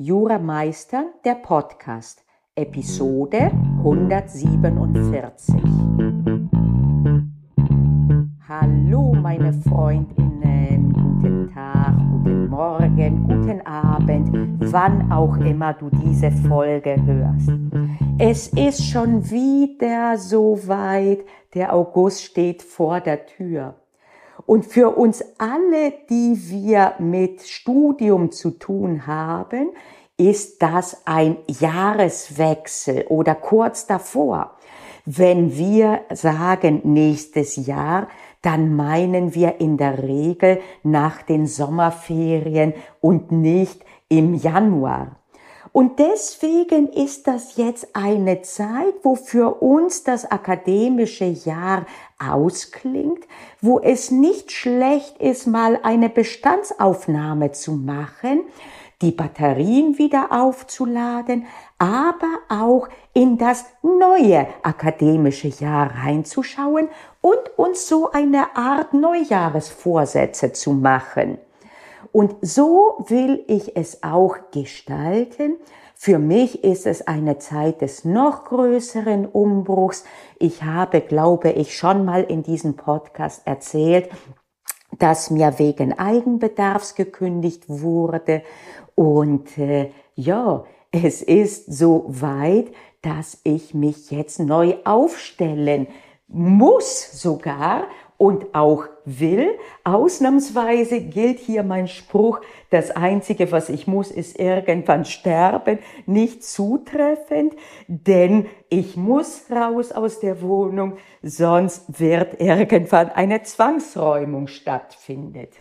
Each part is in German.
Jura der Podcast, Episode 147. Hallo meine Freundinnen, guten Tag, guten Morgen, guten Abend, wann auch immer du diese Folge hörst. Es ist schon wieder so weit, der August steht vor der Tür. Und für uns alle, die wir mit Studium zu tun haben, ist das ein Jahreswechsel oder kurz davor. Wenn wir sagen nächstes Jahr, dann meinen wir in der Regel nach den Sommerferien und nicht im Januar. Und deswegen ist das jetzt eine Zeit, wo für uns das akademische Jahr ausklingt, wo es nicht schlecht ist, mal eine Bestandsaufnahme zu machen, die Batterien wieder aufzuladen, aber auch in das neue akademische Jahr reinzuschauen und uns so eine Art Neujahresvorsätze zu machen. Und so will ich es auch gestalten. Für mich ist es eine Zeit des noch größeren Umbruchs. Ich habe, glaube ich, schon mal in diesem Podcast erzählt, dass mir wegen Eigenbedarfs gekündigt wurde. Und äh, ja, es ist so weit, dass ich mich jetzt neu aufstellen muss sogar und auch will. Ausnahmsweise gilt hier mein Spruch, das Einzige, was ich muss, ist irgendwann sterben, nicht zutreffend, denn ich muss raus aus der Wohnung, sonst wird irgendwann eine Zwangsräumung stattfindet.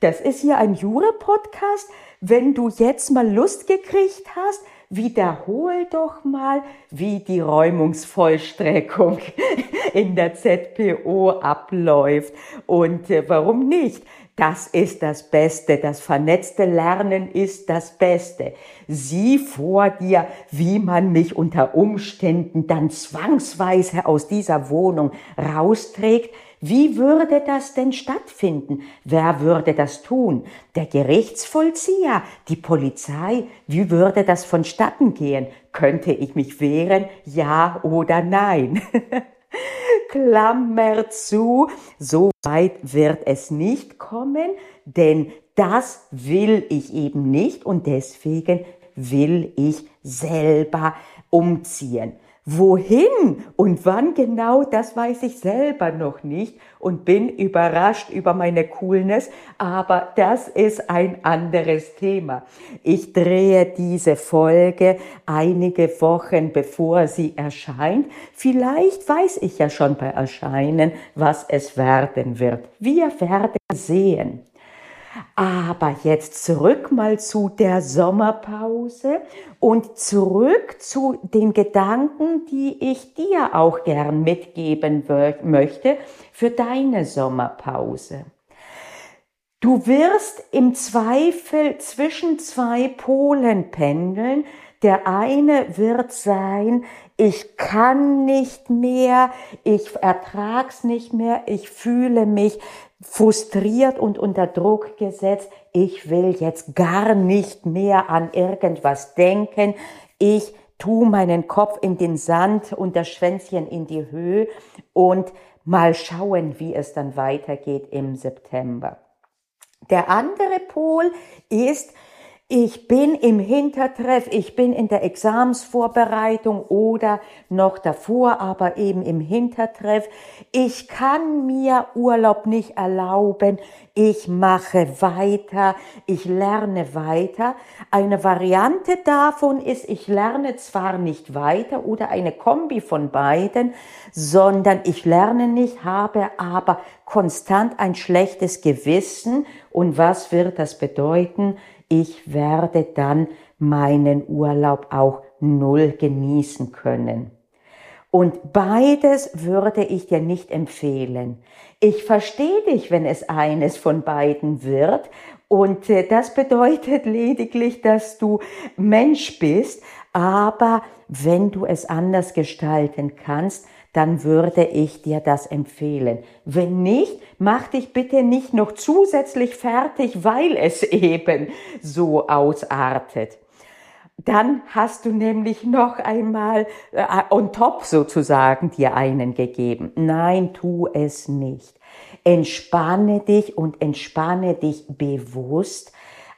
Das ist hier ein Jura-Podcast. Wenn du jetzt mal Lust gekriegt hast, wiederhol doch mal, wie die Räumungsvollstreckung in der ZPO abläuft und äh, warum nicht. Das ist das Beste. Das vernetzte Lernen ist das Beste. Sieh vor dir, wie man mich unter Umständen dann zwangsweise aus dieser Wohnung rausträgt, wie würde das denn stattfinden? Wer würde das tun? Der Gerichtsvollzieher? Die Polizei? Wie würde das vonstatten gehen? Könnte ich mich wehren? Ja oder nein? Klammer zu, so weit wird es nicht kommen, denn das will ich eben nicht und deswegen will ich selber umziehen. Wohin und wann genau, das weiß ich selber noch nicht und bin überrascht über meine Coolness, aber das ist ein anderes Thema. Ich drehe diese Folge einige Wochen bevor sie erscheint. Vielleicht weiß ich ja schon bei Erscheinen, was es werden wird. Wir werden sehen. Aber jetzt zurück mal zu der Sommerpause und zurück zu den Gedanken, die ich dir auch gern mitgeben möchte für deine Sommerpause. Du wirst im Zweifel zwischen zwei Polen pendeln. Der eine wird sein, ich kann nicht mehr, ich ertrag's nicht mehr, ich fühle mich frustriert und unter Druck gesetzt. Ich will jetzt gar nicht mehr an irgendwas denken. Ich tu meinen Kopf in den Sand und das Schwänzchen in die Höhe und mal schauen, wie es dann weitergeht im September. Der andere Pol ist, ich bin im Hintertreff, ich bin in der Examsvorbereitung oder noch davor, aber eben im Hintertreff. Ich kann mir Urlaub nicht erlauben. Ich mache weiter, ich lerne weiter. Eine Variante davon ist, ich lerne zwar nicht weiter oder eine Kombi von beiden, sondern ich lerne nicht, habe aber konstant ein schlechtes Gewissen. Und was wird das bedeuten? Ich werde dann meinen Urlaub auch null genießen können. Und beides würde ich dir nicht empfehlen. Ich verstehe dich, wenn es eines von beiden wird. Und äh, das bedeutet lediglich, dass du Mensch bist. Aber wenn du es anders gestalten kannst, dann würde ich dir das empfehlen. Wenn nicht, mach dich bitte nicht noch zusätzlich fertig, weil es eben so ausartet. Dann hast du nämlich noch einmal äh, on top sozusagen dir einen gegeben. Nein, tu es nicht. Entspanne dich und entspanne dich bewusst.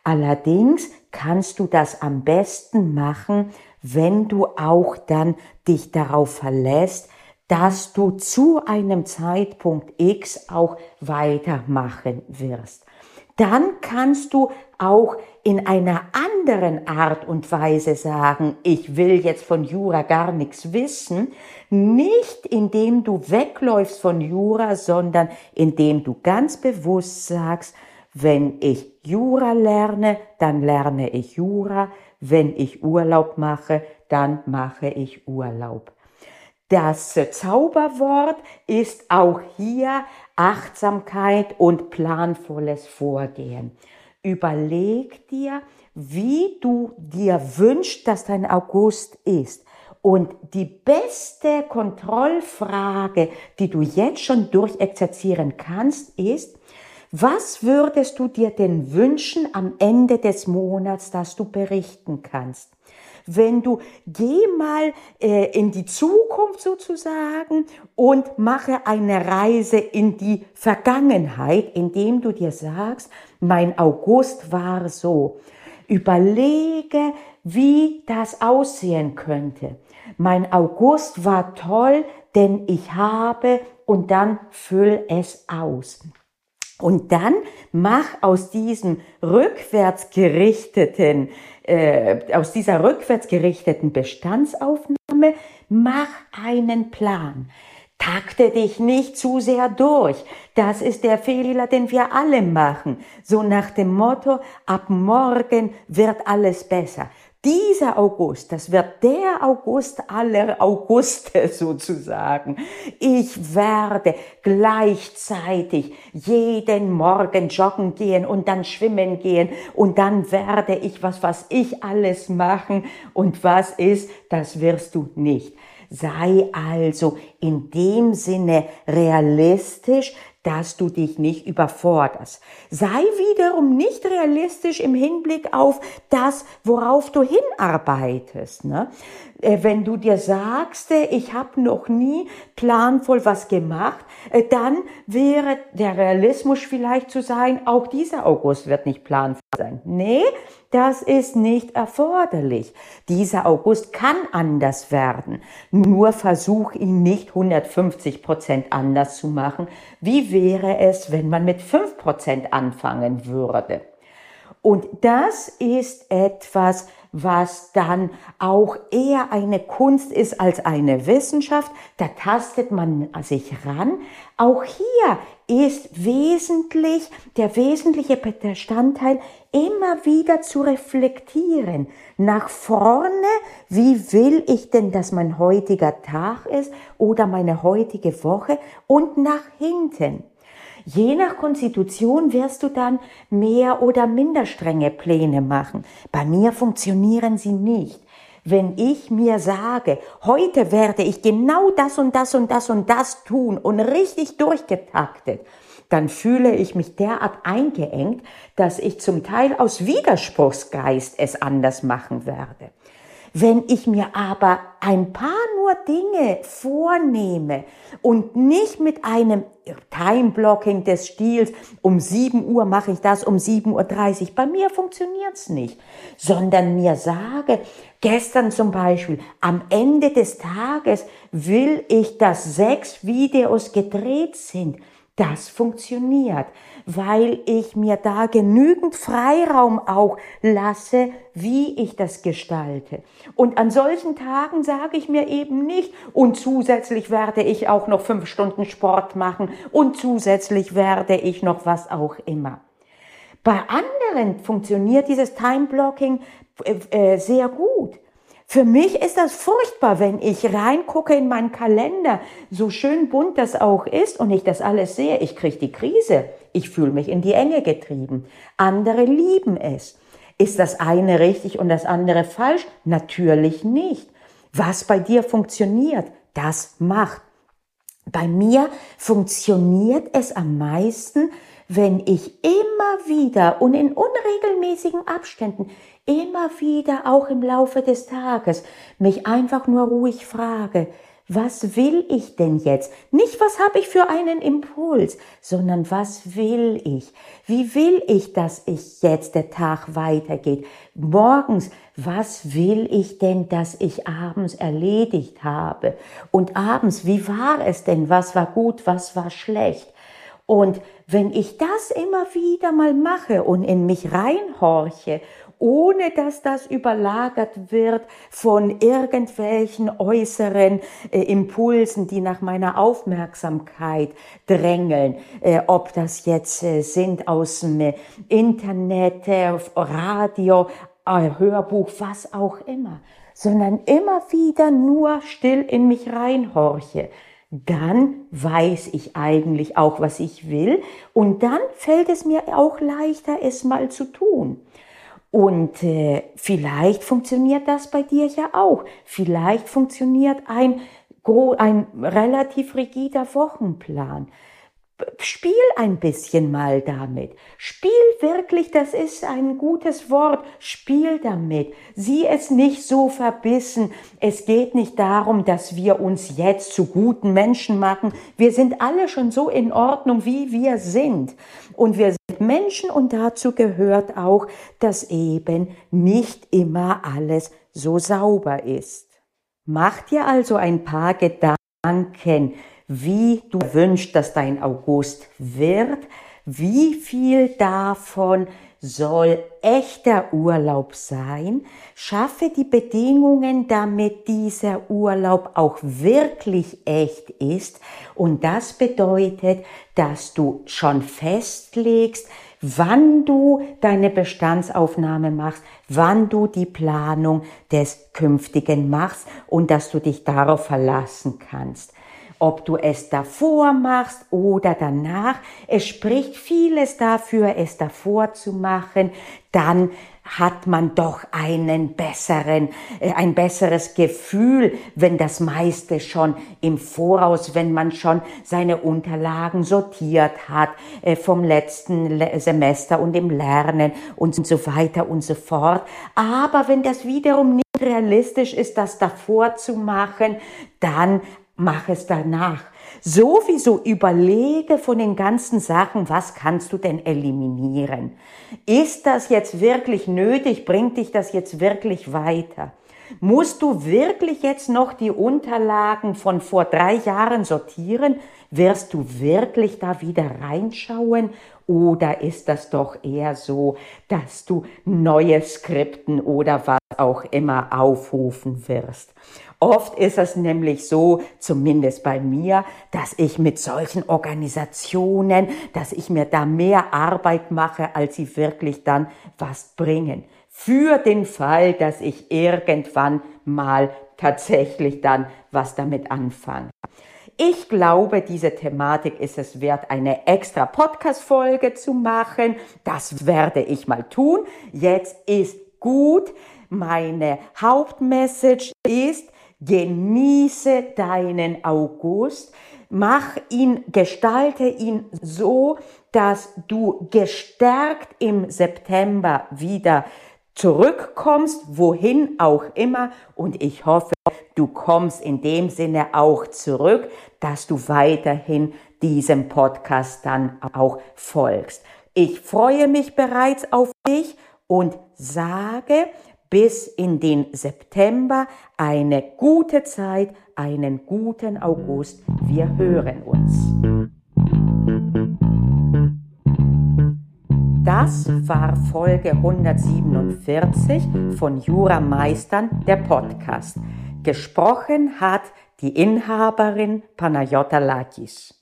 Allerdings kannst du das am besten machen, wenn du auch dann dich darauf verlässt, dass du zu einem Zeitpunkt X auch weitermachen wirst. Dann kannst du auch in einer anderen Art und Weise sagen, ich will jetzt von Jura gar nichts wissen, nicht indem du wegläufst von Jura, sondern indem du ganz bewusst sagst, wenn ich Jura lerne, dann lerne ich Jura, wenn ich Urlaub mache, dann mache ich Urlaub. Das Zauberwort ist auch hier Achtsamkeit und planvolles Vorgehen. Überleg dir, wie du dir wünschst, dass dein August ist. Und die beste Kontrollfrage, die du jetzt schon durchexerzieren kannst, ist, was würdest du dir denn wünschen am Ende des Monats, dass du berichten kannst? Wenn du geh mal äh, in die Zukunft sozusagen und mache eine Reise in die Vergangenheit, indem du dir sagst, mein August war so. Überlege, wie das aussehen könnte. Mein August war toll, denn ich habe und dann füll es aus. Und dann mach aus diesem rückwärts gerichteten äh, aus dieser rückwärts gerichteten Bestandsaufnahme, mach einen Plan. Takte dich nicht zu sehr durch. Das ist der Fehler, den wir alle machen. So nach dem Motto, ab morgen wird alles besser. Dieser August, das wird der August aller Auguste sozusagen. Ich werde gleichzeitig jeden Morgen joggen gehen und dann schwimmen gehen und dann werde ich was, was ich alles machen und was ist, das wirst du nicht. Sei also in dem Sinne realistisch, dass du dich nicht überforderst. Sei wiederum nicht realistisch im Hinblick auf das, worauf du hinarbeitest. Ne? Äh, wenn du dir sagst, äh, ich habe noch nie planvoll was gemacht, äh, dann wäre der Realismus vielleicht zu sein, auch dieser August wird nicht planvoll sein. Nee, das ist nicht erforderlich. Dieser August kann anders werden. Nur versuch ihn nicht 150 Prozent anders zu machen. Wie wäre es, wenn man mit 5 Prozent anfangen würde? Und das ist etwas, was dann auch eher eine Kunst ist als eine Wissenschaft. Da tastet man sich ran. Auch hier ist wesentlich, der wesentliche Bestandteil immer wieder zu reflektieren. Nach vorne, wie will ich denn, dass mein heutiger Tag ist oder meine heutige Woche und nach hinten. Je nach Konstitution wirst du dann mehr oder minder strenge Pläne machen. Bei mir funktionieren sie nicht. Wenn ich mir sage, heute werde ich genau das und das und das und das tun und richtig durchgetaktet, dann fühle ich mich derart eingeengt, dass ich zum Teil aus Widerspruchsgeist es anders machen werde. Wenn ich mir aber ein paar nur Dinge vornehme und nicht mit einem Time-Blocking des Stils, um 7 Uhr mache ich das, um 7.30 Uhr, bei mir funktioniert's nicht, sondern mir sage, gestern zum Beispiel, am Ende des Tages will ich, dass sechs Videos gedreht sind, das funktioniert weil ich mir da genügend Freiraum auch lasse, wie ich das gestalte. Und an solchen Tagen sage ich mir eben nicht, und zusätzlich werde ich auch noch fünf Stunden Sport machen und zusätzlich werde ich noch was auch immer. Bei anderen funktioniert dieses Time Blocking äh, äh sehr gut. Für mich ist das furchtbar, wenn ich reingucke in meinen Kalender, so schön bunt das auch ist und ich das alles sehe. Ich kriege die Krise. Ich fühle mich in die Enge getrieben. Andere lieben es. Ist das eine richtig und das andere falsch? Natürlich nicht. Was bei dir funktioniert, das macht. Bei mir funktioniert es am meisten, wenn ich immer wieder und in unregelmäßigen Abständen immer wieder auch im Laufe des Tages mich einfach nur ruhig frage, was will ich denn jetzt? Nicht, was habe ich für einen Impuls, sondern was will ich? Wie will ich, dass ich jetzt der Tag weitergeht? Morgens, was will ich denn, dass ich abends erledigt habe? Und abends, wie war es denn? Was war gut, was war schlecht? Und wenn ich das immer wieder mal mache und in mich reinhorche ohne dass das überlagert wird von irgendwelchen äußeren äh, Impulsen, die nach meiner Aufmerksamkeit drängeln, äh, ob das jetzt äh, sind aus dem Internet, äh, Radio, äh, Hörbuch, was auch immer, sondern immer wieder nur still in mich reinhorche. Dann weiß ich eigentlich auch, was ich will. Und dann fällt es mir auch leichter, es mal zu tun. Und äh, vielleicht funktioniert das bei dir ja auch. Vielleicht funktioniert ein, ein relativ rigider Wochenplan. Spiel ein bisschen mal damit. Spiel wirklich, das ist ein gutes Wort. Spiel damit. Sieh es nicht so verbissen. Es geht nicht darum, dass wir uns jetzt zu guten Menschen machen. Wir sind alle schon so in Ordnung, wie wir sind. Und wir sind Menschen und dazu gehört auch, dass eben nicht immer alles so sauber ist. Mach dir also ein paar Gedanken, wie du wünschst, dass dein August wird, wie viel davon soll echter Urlaub sein, schaffe die Bedingungen, damit dieser Urlaub auch wirklich echt ist. Und das bedeutet, dass du schon festlegst, wann du deine Bestandsaufnahme machst, wann du die Planung des Künftigen machst und dass du dich darauf verlassen kannst ob du es davor machst oder danach. Es spricht vieles dafür, es davor zu machen. Dann hat man doch einen besseren, äh, ein besseres Gefühl, wenn das meiste schon im Voraus, wenn man schon seine Unterlagen sortiert hat äh, vom letzten Semester und im Lernen und so weiter und so fort. Aber wenn das wiederum nicht realistisch ist, das davor zu machen, dann mach es danach. Sowieso überlege von den ganzen Sachen, was kannst du denn eliminieren? Ist das jetzt wirklich nötig? Bringt dich das jetzt wirklich weiter? Musst du wirklich jetzt noch die Unterlagen von vor drei Jahren sortieren? Wirst du wirklich da wieder reinschauen? Oder ist das doch eher so, dass du neue Skripten oder was auch immer aufrufen wirst? Oft ist es nämlich so, zumindest bei mir, dass ich mit solchen Organisationen, dass ich mir da mehr Arbeit mache, als sie wirklich dann was bringen. Für den Fall, dass ich irgendwann mal tatsächlich dann was damit anfange. Ich glaube, diese Thematik ist es wert, eine extra Podcast-Folge zu machen. Das werde ich mal tun. Jetzt ist gut. Meine Hauptmessage ist, Genieße deinen August. Mach ihn, gestalte ihn so, dass du gestärkt im September wieder zurückkommst, wohin auch immer. Und ich hoffe, du kommst in dem Sinne auch zurück, dass du weiterhin diesem Podcast dann auch folgst. Ich freue mich bereits auf dich und sage, bis in den September eine gute Zeit, einen guten August. Wir hören uns. Das war Folge 147 von Jura Meistern, der Podcast. Gesprochen hat die Inhaberin Panayota Lakis.